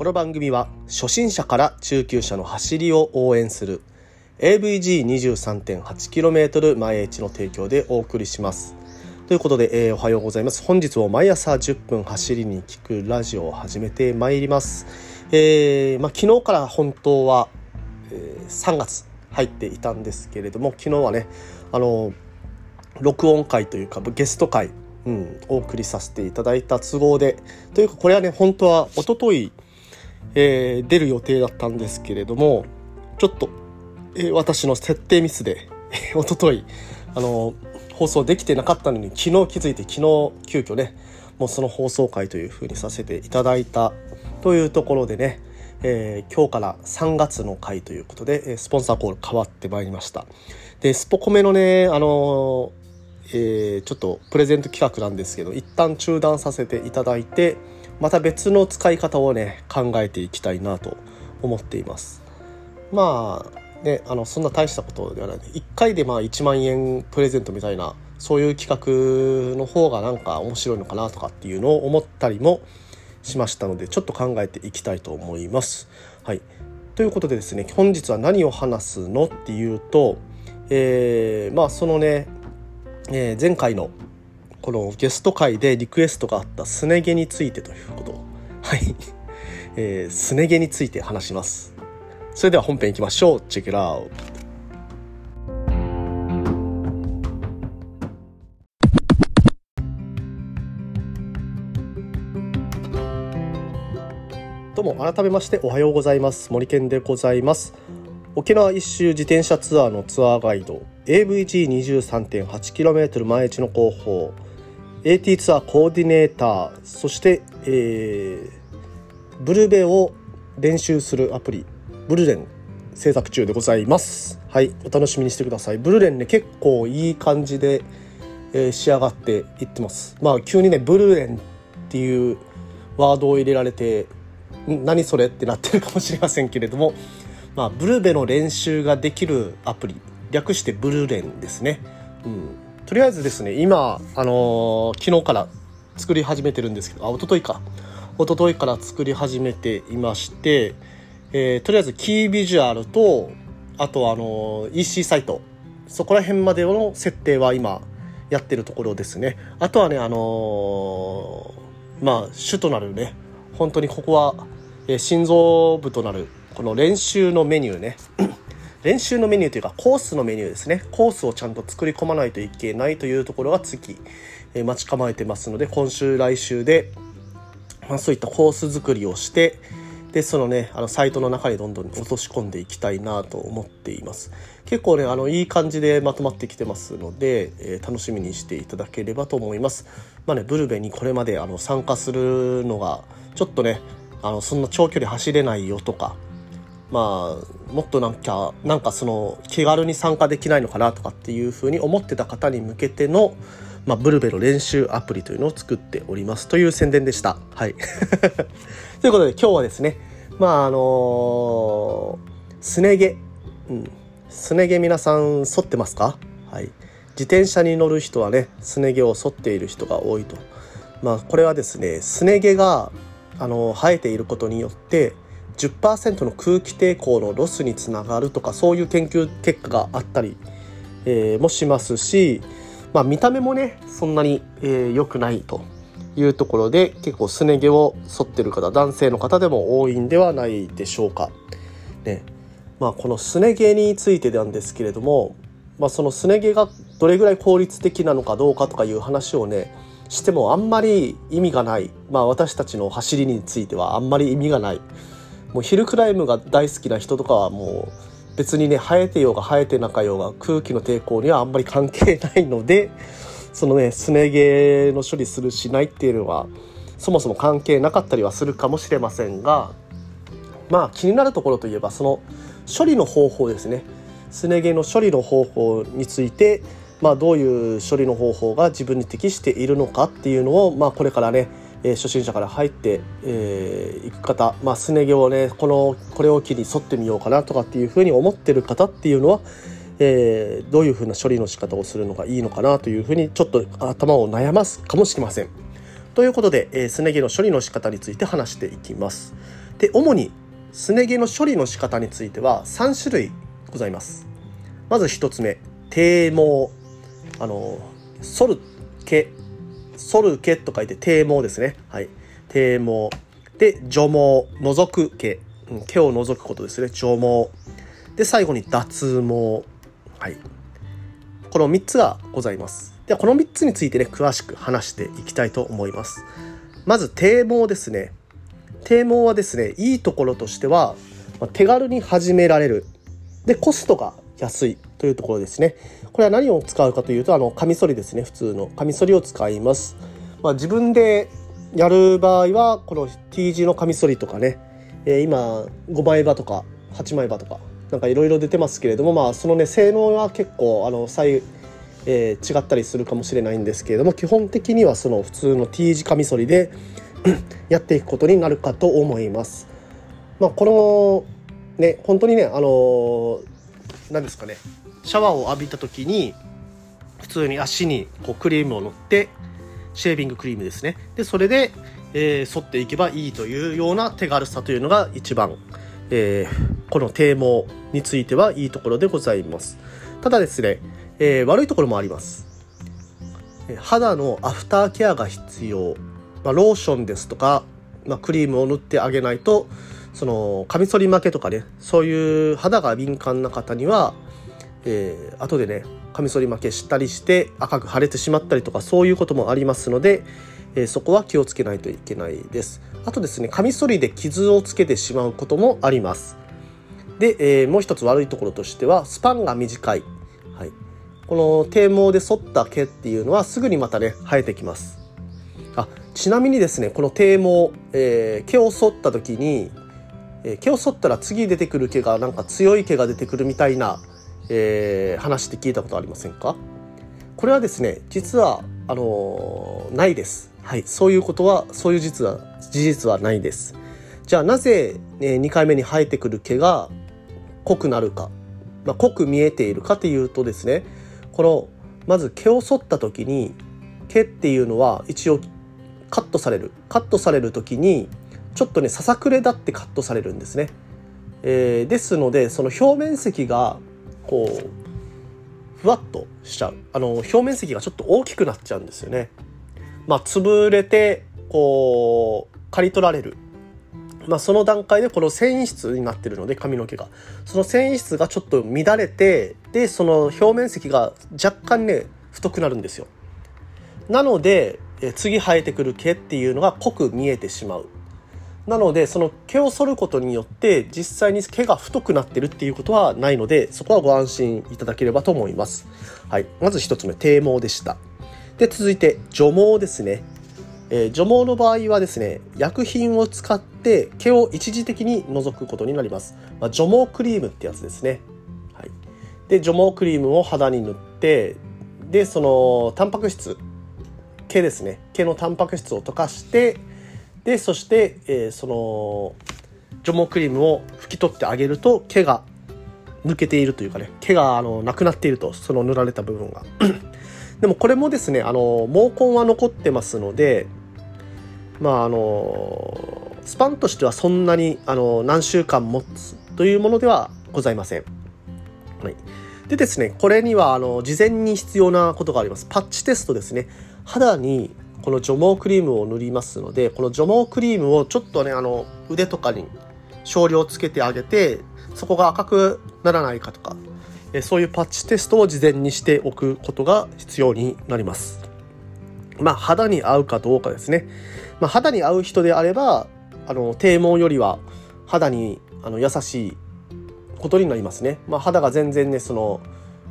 この番組は初心者から中級者の走りを応援する AVG23.8km 前地の提供でお送りします。ということで、えー、おはようございます。本日も毎朝10分走りに聞くラジオを始めてまいります。えー、まあ、昨日から本当は、えー、3月入っていたんですけれども昨日はねあの録音会というかゲスト会うん、お送りさせていただいた都合でというかこれはね本当は一昨日、えー、出る予定だったんですけれどもちょっと、えー、私の設定ミスで一昨日あの放送できてなかったのに昨日気づいて昨日急遽ねもうその放送回というふうにさせていただいたというところでね、えー、今日から3月の回ということでスポンサーコール変わってまいりました。でスポコメのねあのえー、ちょっとプレゼント企画なんですけど一旦中断させていただいてまた別の使い方をね考えていきたいなと思っています。まあねあのそんな大したことではない。1回でまあ1万円プレゼントみたいなそういう企画の方がなんか面白いのかなとかっていうのを思ったりもしましたのでちょっと考えていきたいと思います。はい、ということでですね本日は何を話すのっていうと、えー、まあそのねえー、前回のこのゲスト会でリクエストがあったすね毛についてということ。はい、えー、すね毛について話します。それでは本編いきましょう。チェックラウどうも改めましておはようございます。森健でございます。沖縄一周自転車ツアーのツアーガイド AVG23.8km 前地の広報 AT ツアーコーディネーターそして、えー、ブルベを練習するアプリブルレン制作中でございます。はいお楽しみにしてください。ブルレンね結構いい感じで、えー、仕上がっていってます。まあ急にねブルレンっていうワードを入れられて何それってなってるかもしれませんけれどもまあ、ブルーベの練習ができるアプリ。略してブルーレンですね、うん、とりあえずですね今、あのー、昨日から作り始めてるんですけどあ一昨日か。一昨日から作り始めていまして、えー、とりあえずキービジュアルとあとあのー、EC サイト。そこら辺までの設定は今やってるところですね。あとはねあのまあ主となるね。本当にここは、え心臓部となるこの練習のメニューね。練習のメニューというかコースのメニューですね。コースをちゃんと作り込まないといけないというところが次、えー、待ち構えてますので今週来週で、まあ、そういったコース作りをしてでそのねあのサイトの中にどんどん落とし込んでいきたいなと思っています。結構ねあのいい感じでまとまってきてますので、えー、楽しみにしていただければと思います。まあねブルベにこれまであの参加するのがちょっとねあのそんな長距離走れないよとかまあ、もっとなんか、なんかその気軽に参加できないのかなとかっていうふうに思ってた方に向けての、まあ、ブルベの練習アプリというのを作っておりますという宣伝でした。はい。ということで今日はですね、まああのー、すね毛、うん、すね毛皆さん剃ってますか？はい。自転車に乗る人はね、すね毛を剃っている人が多いと。まあこれはですね、すね毛が、あの、生えていることによって、10%の空気抵抗のロスにつながるとかそういう研究結果があったり、えー、もしますし、まあ、見た目もねそんなに良、えー、くないというところで結構すね毛を剃ってる方男性の方でも多いんではないでしょうか。ね。まあ、このすね毛についてなんですけれども、まあ、そのすね毛がどれぐらい効率的なのかどうかとかいう話をねしてもあんまり意味がない、まあ、私たちの走りについてはあんまり意味がない。もうヒルクライムが大好きな人とかはもう別にね生えてようが生えてなかようが空気の抵抗にはあんまり関係ないので そのねすね毛の処理するしないっていうのはそもそも関係なかったりはするかもしれませんがまあ気になるところといえばその処理の方法ですね。すね毛の処理の方法についてまあ、どういう処理の方法が自分に適しているのかっていうのを、まあ、これからねえー、初心者から入って、えー、く方、まあ、すね毛をねこのこれを機に沿ってみようかなとかっていうふうに思ってる方っていうのは、えー、どういうふうな処理の仕方をするのがいいのかなというふうにちょっと頭を悩ますかもしれません。ということで、えー、すね毛の処理の仕方について話していきます。で主にすね毛の処理の仕方については3種類ございますまず1つ目低毛あの剃る毛剃る毛と書いて低毛ですね。はい。低毛で除毛。除く毛、うん、毛を除くことですね。除毛。で最後に脱毛。はい。この3つがございます。ではこの3つについてね詳しく話していきたいと思います。まず低毛ですね。低毛はですねいいところとしては手軽に始められる。でコストが安い。というところですね。これは何を使うかというとあのカミソリですね。普通の。カミソリを使います、まあ、自分でやる場合はこの T 字のカミソリとかね、えー、今5枚刃とか8枚刃とかなんかいろいろ出てますけれどもまあそのね性能は結構あの左えー、違ったりするかもしれないんですけれども基本的にはその普通の T 字カミソリで やっていくことになるかと思います。まあ、このね本当にねあの何ですかね。シャワーを浴びた時に普通に足にこうクリームを塗ってシェービングクリームですね。でそれで、えー、剃っていけばいいというような手軽さというのが一番、えー、この低毛についてはいいところでございます。ただですね、えー、悪いところもあります。肌のアフターケアが必要、まあ、ローションですとか、まあ、クリームを塗ってあげないとそのカミソリ負けとかねそういう肌が敏感な方には、えー、後でねカミソリ負けしたりして赤く腫れてしまったりとかそういうこともありますので、えー、そこは気をつけないといけないです。あとですねカミソリで傷をつけてしまうこともあります。で、えー、もう一つ悪いところとしてはスパンが短い、はい、この低毛で剃った毛っていうのはすぐにまたね生えてきます。あちなみにですねこの低毛、えー、毛を剃った時にえ、毛を剃ったら次出てくる毛がなんか強い毛が出てくるみたいな、えー、話って聞いたことありませんか？これはですね実はあのー、ないです。はい、そういうことはそういう実は事実はないです。じゃあなぜ、ね、2回目に生えてくる毛が濃くなるか、まあ、濃く見えているかというとですねこのまず毛を剃った時に毛っていうのは一応カットされるカットされる時にちょっとねささくれだってカットされるんですね。えー、ですのでその表面積がこうふわっとしちゃうあの表面積がちょっと大きくなっちゃうんですよね。まあ、潰れてこう刈り取られる、まあ、その段階でこの繊維質になってるので髪の毛がその繊維質がちょっと乱れてでその表面積が若干ね太くなるんですよ。なので次生えてくる毛っていうのが濃く見えてしまうなのでその毛を剃ることによって実際に毛が太くなってるっていうことはないのでそこはご安心いただければと思います。はい、まず1つ目低毛でした。で続いて除毛ですね。えー、除毛の場合はですね薬品を使って毛を一時的に除くことになります。まあ、除毛クリームってやつですね。はい、で除毛クリームを肌に塗ってでそのタンパク質毛ですね毛のタンパク質を溶かしてでそして、えー、その除毛クリームを拭き取ってあげると毛が抜けているというかね毛があのなくなっているとその塗られた部分が。でもこれもですねあの毛根は残ってますのでまああのスパンとしてはそんなにあの何週間持つというものではございません、はい、でですねこれにはあの事前に必要なことがあります。パッチテストですね。肌にこの除毛クリームを塗りますのでこの除毛クリームをちょっとねあの腕とかに少量つけてあげてそこが赤くならないかとかそういうパッチテストを事前にしておくことが必要になります。まあ肌に合うかどうかですね、まあ、肌に合う人であればあの低毛よりは肌にあの優しいことになりますね、まあ、肌が全然ねその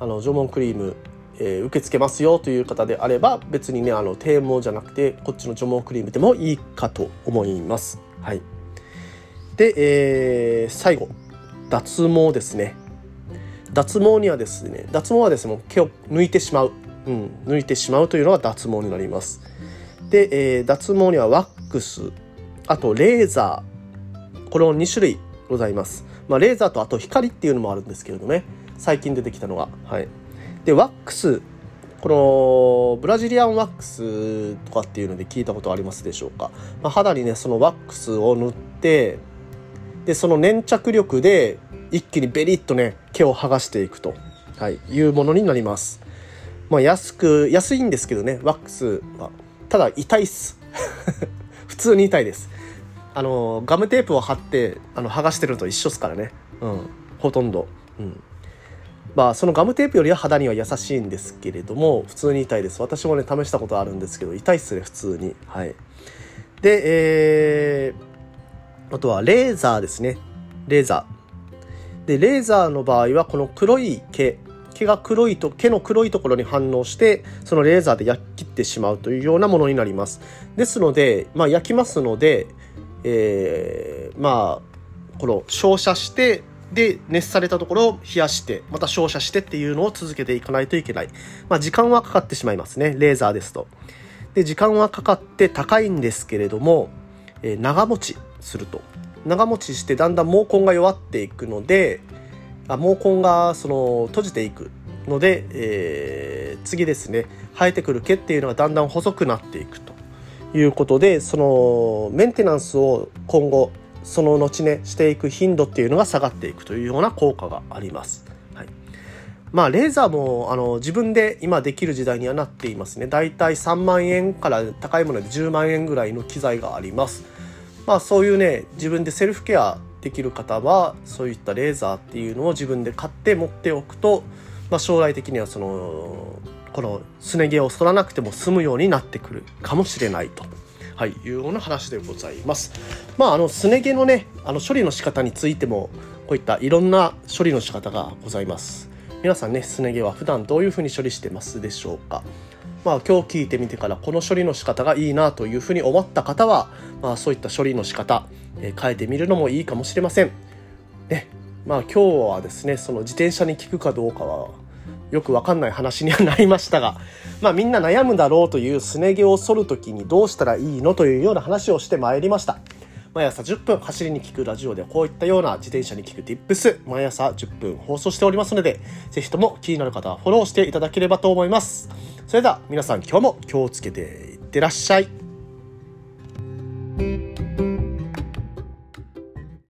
あの除毛クリームえー、受け付けますよという方であれば別にねあの低毛じゃなくてこっちの除毛クリームでもいいかと思います。はい、で、えー、最後脱毛ですね。脱毛にはですね脱毛はですね毛を抜いてしまう、うん、抜いてしまうというのが脱毛になります。で、えー、脱毛にはワックスあとレーザーこの2種類ございます。まあ、レーザーとあと光っていうのもあるんですけれどね最近出てきたのが。はいでワックスこのブラジリアンワックスとかっていうので聞いたことありますでしょうか、まあ、肌にねそのワックスを塗ってでその粘着力で一気にベリッとね毛を剥がしていくと、はい、いうものになります。まあ安く安いんですけどねワックス。はただ痛いっす。普通に痛いです。あのガムテープを貼ってあの剥がしてるのと一緒ですからね。うんほとんど。うん。まあそのガムテープよりは肌には優しいんですけれども普通に痛いです。私もね試したことあるんですけど痛いっすね普通に。はい。でえー、あとはレーザーですね。レーザー。でレーザーの場合はこの黒い毛毛が黒いと毛の黒いところに反応してそのレーザーで焼き切ってしまうというようなものになります。ですので、まあ、焼きますので、えー、まあこの照射してで熱されたところを冷やしてまた照射してっていうのを続けていかないといけない、まあ、時間はかかってしまいますね。レーザーですと。で時間はかかって高いんですけれども、えー、長持ちすると。長持ちしてだんだん毛根が弱っていくのであ毛根がその閉じていくので、えー、次ですね。生えてくる毛っていうのがだんだん細くなっていくということでそのメンテナンスを今後その後ねしていく頻度っていうのが下がっていくというような効果があります。はい、まあレーザーもあの自分で今できる時代にはなっていますね。だいたい3万円から高いもので10万円ぐらいの機材があります。まあそういうね自分でセルフケアできる方はそういったレーザーっていうのを自分で買って持っておくと、まあ、将来的にはそのこのすね毛を剃らなくても済むようになってくるかもしれないと。はい、いうような話でございます。まあ、あの、すね毛のね、あの、処理の仕方についても、こういったいろんな処理の仕方がございます。皆さんね、すね毛は普段どういうふうに処理してますでしょうか。まあ、今日聞いてみてからこの処理の仕方がいいなというふうに思った方は、まあ、そういった処理の仕方、えー、変えてみるのもいいかもしれません。ね、まあ今日はですね、その自転車に効くかどうかはよくわかんない話にはなりましたが、まあみんな悩むだろうというすね毛を剃るときにどうしたらいいのというような話をしてまいりました。毎朝10分走りに聞くラジオでこういったような自転車に聞く Tips 毎朝10分放送しておりますので、ぜひとも気になる方はフォローしていただければと思います。それでは皆さん今日も気をつけていってらっしゃい。